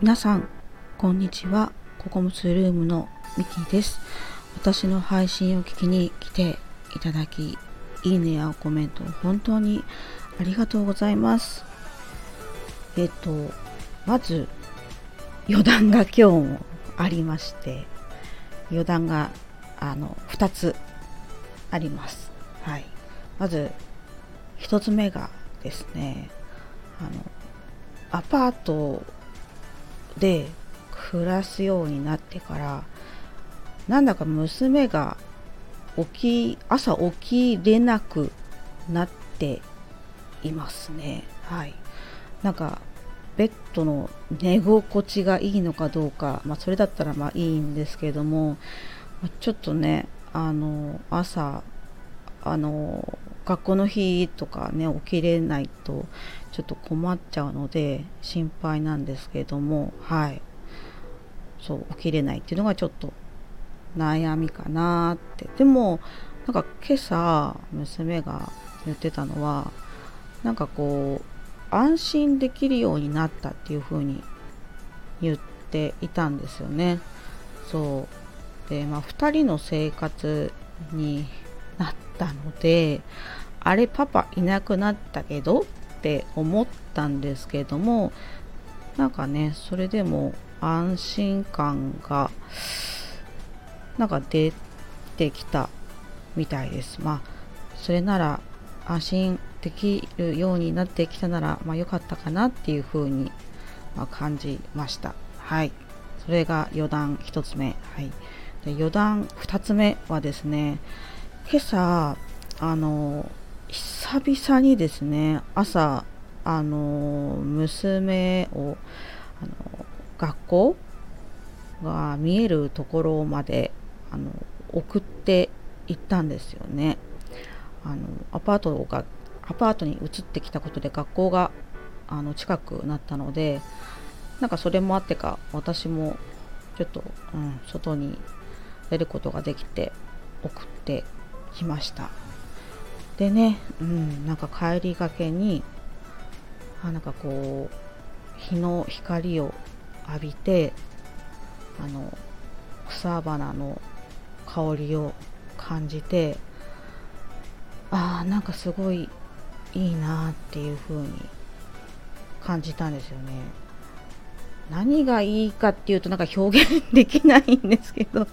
皆さんこんにちは。ココムスルームのミキです。私の配信を聞きに来ていただきいいねやコメント本当にありがとうございます。えっとまず余談が今日もありまして余談があの2つあります。はい。まず1つ目がですねあのアパートで暮らすようになってからなんだか娘が起き朝起きれなくなっていますね。はい。なんかベッドの寝心地がいいのかどうか、まあ、それだったらまあいいんですけどもちょっとねあの朝あの学校の日とかね起きれないとちょっと困っちゃうので心配なんですけどもはい。そう起きれないっていうのがちょっと悩みかなって。でもなんか今朝娘が言ってたのはなんかこう安心できるようになったっていう風に言っていたんですよね。そう。でまあ2人の生活にったのであれパパいなくなったけどって思ったんですけどもなんかねそれでも安心感がなんか出てきたみたいです。まあそれなら安心できるようになってきたならまあ良かったかなっていうふうに、ま感じました。はい。それが余談1つ目。はい。で余談2つ目はですね今朝あの久々にですね朝あの娘をあの学校が見えるところまであの送って行ったんですよね。あのアパートがアパートに移ってきたことで学校があの近くなったのでなんかそれもあってか私もちょっと、うん、外に出ることができて送ってきました。でね、うん、なんか帰りがけにあなんかこう日の光を浴びてあの草花の香りを感じてああなんかすごいいいなっていう風に感じたんですよね。何がいいかっていうとなんか表現できないんですけど。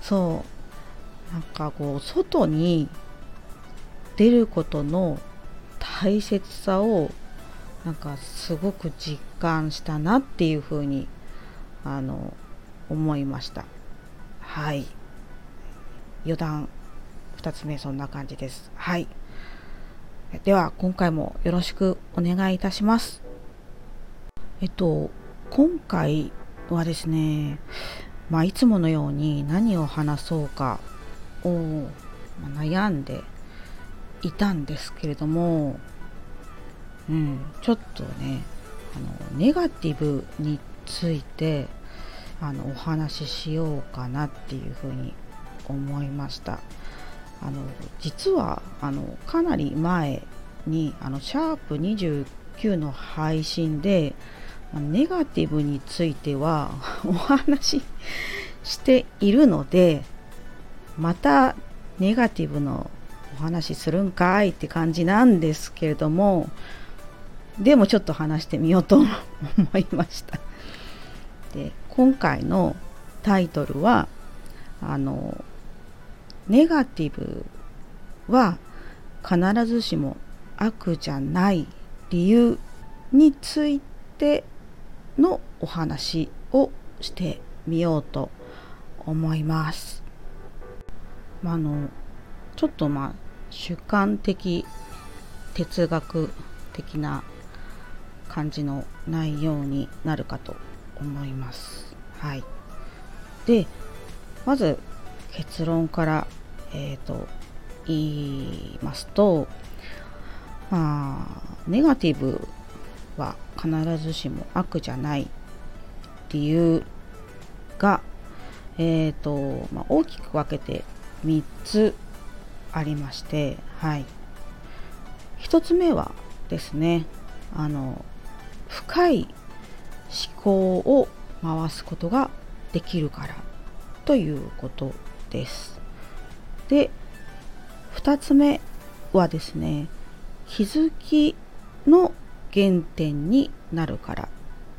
そう。なんかこう外に出ることの大切さをなんかすごく実感したなっていうふうにあの思いました。はい。余談2つ目そんな感じです。はい。では今回もよろしくお願いいたします。えっと今回はですねまあいつものように何を話そうかを悩んでいたんですけれども、うん、ちょっとねあのネガティブについてあのお話ししようかなっていうふうに思いました。あの実はあのかなり前にあのシャープ29の配信でネガティブについてはお話ししているのでまたネガティブのお話するんかいって感じなんですけれどもでもちょっと話してみようと思いましたで今回のタイトルはあのネガティブは必ずしも悪じゃない理由についてのお話をしてみようと思います。まあのちょっとまあ主観的哲学的な感じの内容になるかと思います。はい、でまず結論から、えーと、言いますと、まあ、ネガティブは必ずしも悪じゃない理由が、えーとまあ、大きく分けて3つありまして、はい。1つ目はですねあの深い思考を回すことができるからということです。で2つ目はですね気づきの原点になるから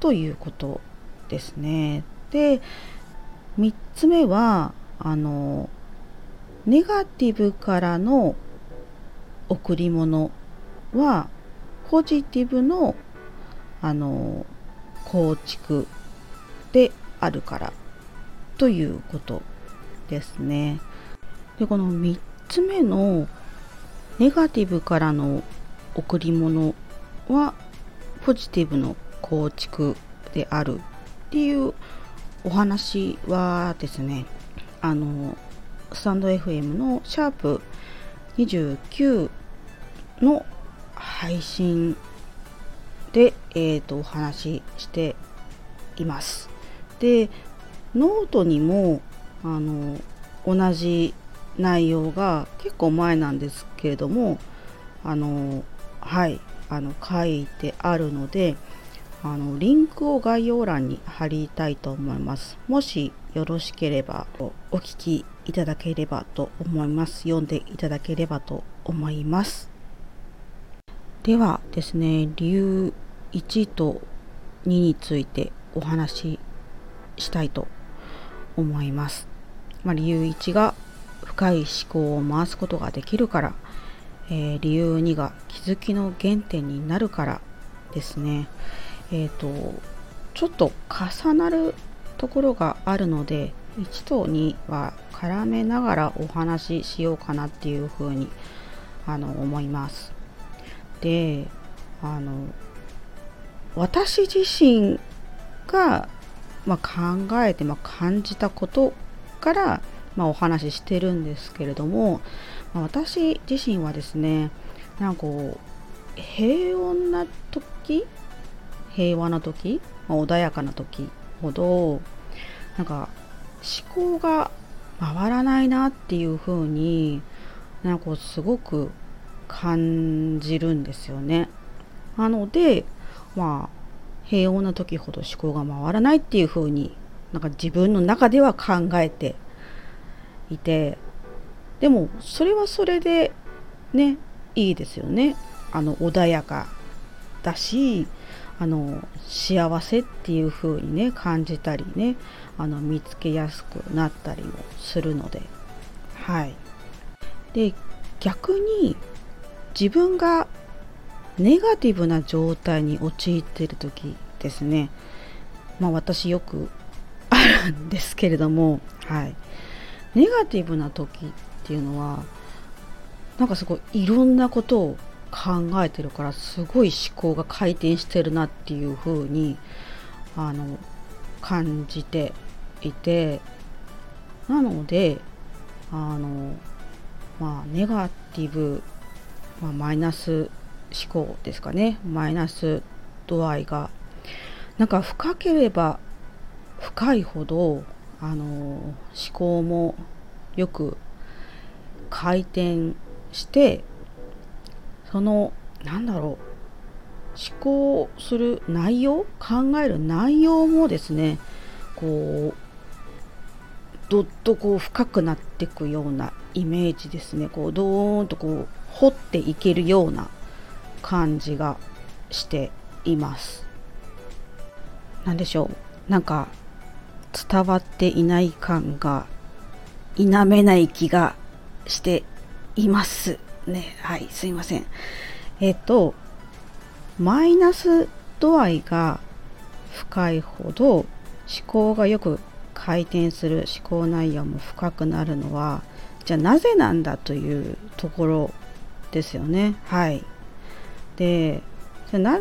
ということですね。で3つ目はあのネガティブからの贈り物はポジティブのあの構築であるからということですね。でこの3つ目のネガティブからの贈り物はポジティブの構築であるっていうお話はですねあのスタンド FM のシャープ29の配信で、えーと、お話ししています。でノートにもあの同じ内容が結構前なんですけれどもあのはいあの書いてあるのであのリンクを概要欄に貼りたいと思いますもしよろしければお聞きいただければと思います。読んでいただければと思います。ではですね理由1と2についてお話ししたいと思います、まあ、理由1が深い思考を回すことができるからえー、理由2が気づきの原点になるからですね。えっ、ー、とちょっと重なるところがあるので1と2は絡めながらお話ししようかなっていうふうにあの思います。であの私自身が、まあ、考えて、まあ、感じたことから、まあ、お話ししてるんですけれどもま私自身はですねなんかこう平穏な時平和な時、まあ、穏やかな時ほどなんか思考が回らないなっていう風になんかすごく感じるんですよね。なのでまあ平穏な時ほど思考が回らないっていう風になんか自分の中では考えていてでもそれはそれでねいいですよねあの穏やかだしあの幸せっていう風にね感じたりねあの見つけやすくなったりもするので。はい。で逆に自分がネガティブな状態に陥っている時ですね。まあ私よく あるんですけれども。はい。ネガティブな時っていうのはなんかすごいいろんなことを考えてるからすごい思考が回転してるなっていう風にあの感じていてなのであのまあネガティブ、まあ、マイナス思考ですかね。マイナス度合いが。なんか深ければ深いほどあの思考もよく回転してそのなんだろう思考する内容考える内容もですねこうどっとこう深くなっていくようなイメージですね。こうドーンとこう掘っていけるような感じがしています。何でしょう。なんか伝わっていない感が否めない気がしています。ね。はい、すいません。えっと、マイナス度合いが深いほど思考がよく回転する思考内容も深くなるのはじゃあなぜなんだというところですよね。はい。でな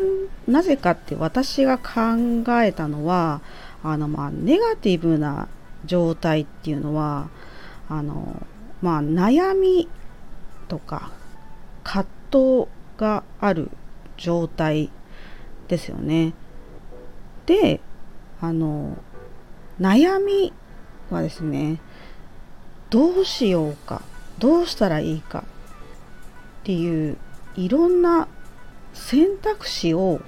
なぜかって私が考えたのはあのまあネガティブな状態っていうのはあのまあ悩みとか葛藤がある状態ですよね。であの悩みはですねどうしようかどうしたらいいかっていういろんな選択肢を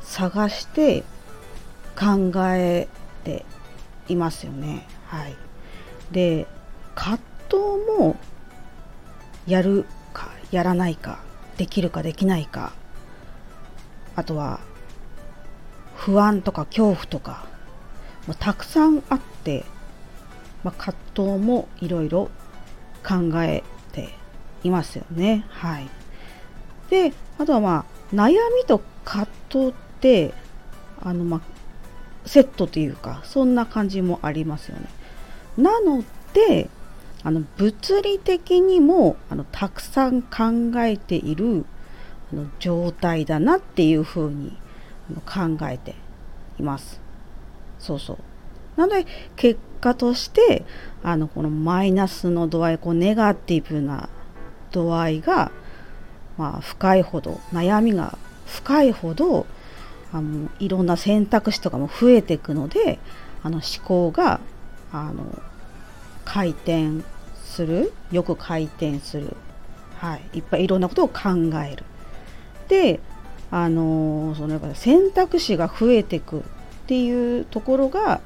探して考えていますよね。はい、で葛藤もやるかやらないかできるかできないかあとは不安とか恐怖とかもうたくさんあって、まあ、葛藤もいろいろ考えていますよね。はい、であとはまあ悩みと葛藤ってあのまあセットというかそんな感じもありますよね。なのであの物理的にもあのたくさん考えているあの状態だなっていうふうに考えています。そうそう。なので結果としてあのこのマイナスの度合いこうネガティブな度合いが、まあ、深いほど悩みが深いほどあのいろんな選択肢とかも増えていくのであの思考があの回転する？よく回転する、はい、いっぱいいろんなことを考える。であのそのやっぱ選択肢が増えてくっていうところが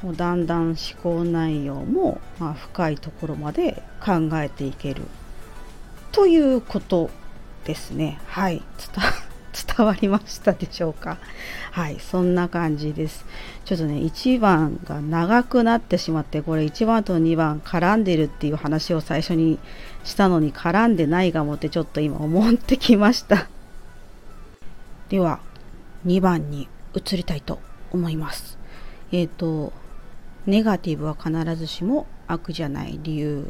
もうだんだん思考内容も、まあ、深いところまで考えていける。ということですね。はい。伝伝わりましたでしょうか？はいそんな感じです。ちょっとね1番が長くなってしまってこれ1番と2番絡んでるっていう話を最初にしたのに絡んでないかもってちょっと今思ってきました。では2番に移りたいと思います。えっ、ー、とネガティブは必ずしも悪じゃない理由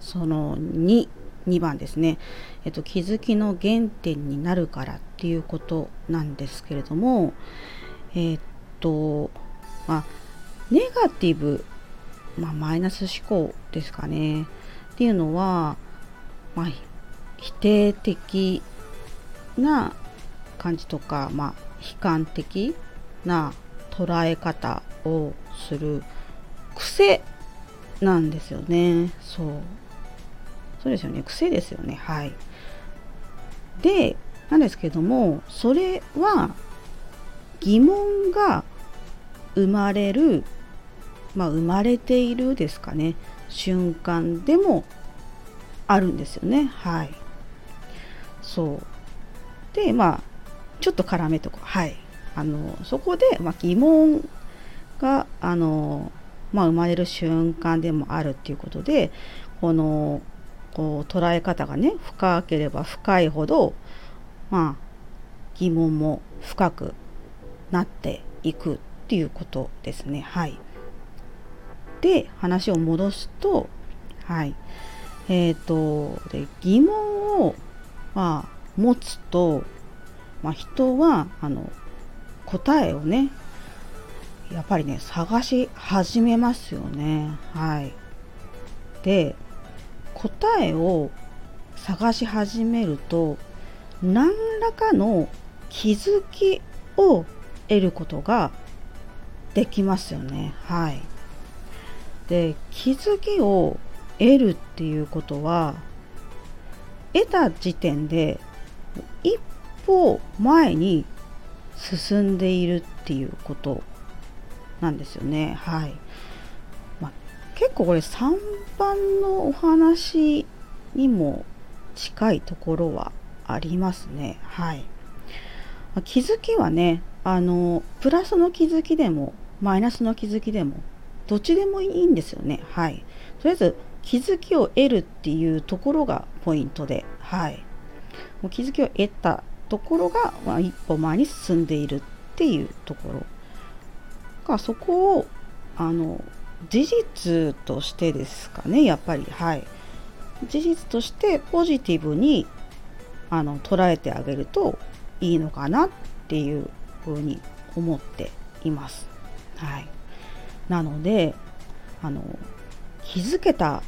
その2 2番ですね、えっと、気づきの原点になるからっていうことなんですけれどもえっとまあネガティブ、まあ、マイナス思考ですかね。っていうのは、まあ、否定的な感じとか、まあ、悲観的な捉え方をする癖なんですよね。そう。そうですよね。癖ですよね。はい。でなんですけどもそれは疑問が生まれるまあ生まれているですかね。瞬間でもあるんですよね。はい。そう。でまあちょっと絡めとこう。はい。あのそこで、まあ、疑問があの、まあ、生まれる瞬間でもあるっていうことでこのこう捉え方がね深ければ深いほどまあ疑問も深くなっていくっていうことですね。はい。で話を戻すとはい。えっ、ー、とで疑問をまあ持つと、まあ、人はあの答えをねやっぱりね探し始めますよね。はい。で答えを探し始めると何らかの気づきを得ることができますよね。はい。で気づきを得るっていうことは得た時点で一歩前に進んでいるっていうことなんですよね。はい。結構これ3番のお話にも近いところはありますね。はい。気づきはね、あの、プラスの気づきでも、マイナスの気づきでも、どっちでもいいんですよね。はい。とりあえず、気づきを得るっていうところがポイントで、はい。もう気づきを得たところが、まあ、一歩前に進んでいるっていうところが、そこを、あの、事実としてですかねやっぱり。はい。事実としてポジティブにあの捉えてあげるといいのかなっていうふうに思っています。はい、なのであの気づけた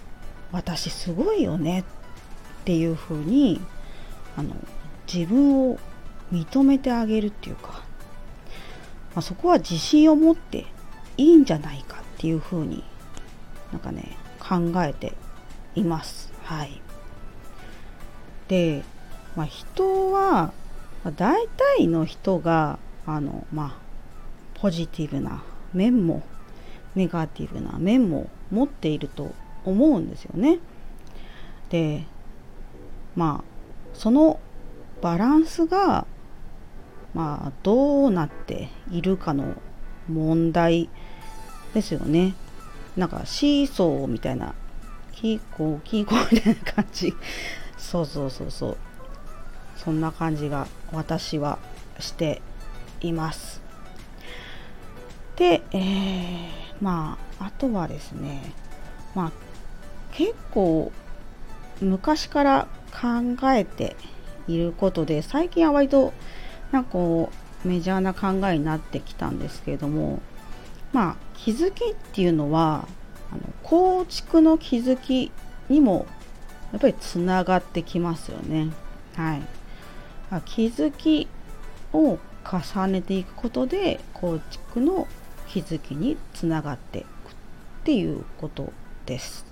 私すごいよねっていうふうにあの自分を認めてあげるっていうか、まあ、そこは自信を持っていいんじゃないかっていう風になんかね考えていますはいでまあ、人は、まあ、大体の人があのまあポジティブな面もネガティブな面も持っていると思うんですよね。でまあそのバランスがまあどうなっているかの問題ですよね。なんかシーソーみたいなキーコーキーコーみたいな感じ。そうそうそうそう。そんな感じが私はしています。で、えー、まああとはですねまあ結構昔から考えていることで最近は割となんかこうメジャーな考えになってきたんですけれどもまあ気づきっていうのはあの構築の気づきにもやっぱりつながってきますよね。はい、気づきを重ねていくことで構築の気づきにつながっていくっていうことです。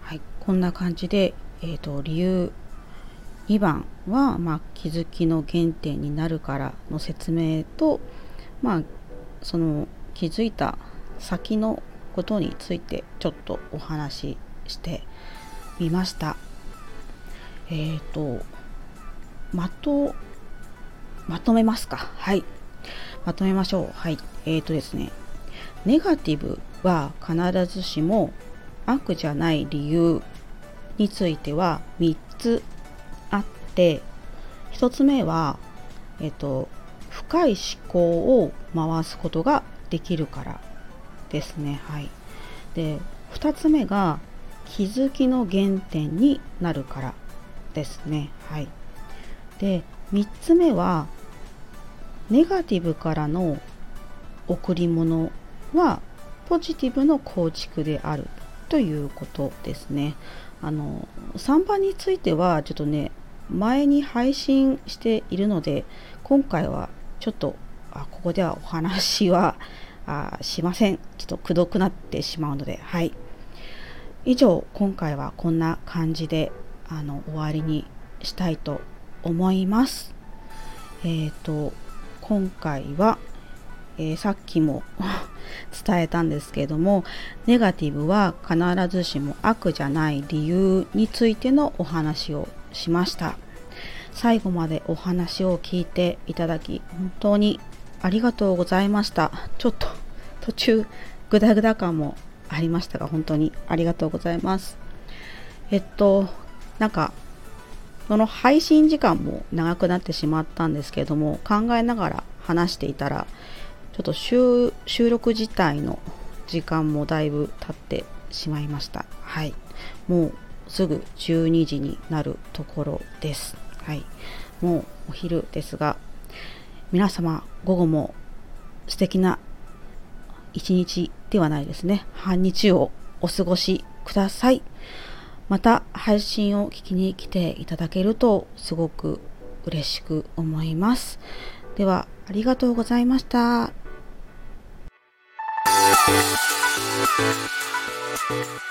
はい、こんな感じで、えーと、理由2番は、まあ、気づきの原点になるからの説明と、まあ、その気づいた先のことについてちょっとお話ししてみました。えっ、ー、とまとまとめますか。はい。まとめましょう。はい。えっ、ー、とですね。ネガティブは必ずしも悪じゃない理由については3つあって1つ目は、えっ、ー、と、深い思考を回すことができるからですね。はい。で、2つ目が気づきの原点になるからですね。はい。で、3つ目はネガティブからの贈り物はポジティブの構築であるということですね。あの3番についてはちょっとね前に配信しているので今回はちょっとあここではお話はあしません。ちょっとくどくなってしまうので、はい。以上、今回はこんな感じであの終わりにしたいと思います。えっ、ー、と、今回は、えー、さっきも 伝えたんですけども、ネガティブは必ずしも悪じゃない理由についてのお話をしました。最後までお話を聞いていただき、本当にありがとうございました。ちょっと途中グダグダ感もありましたが、本当にありがとうございます。えっと、なんか、その配信時間も長くなってしまったんですけれども、考えながら話していたら、ちょっと収録自体の時間もだいぶ経ってしまいました。はい。もうすぐ12時になるところです。はい。もうお昼ですが、皆様午後も素敵な一日ではないですね。半日をお過ごしください。また配信を聞きに来ていただけるとすごく嬉しく思います。ではありがとうございました。Thank you.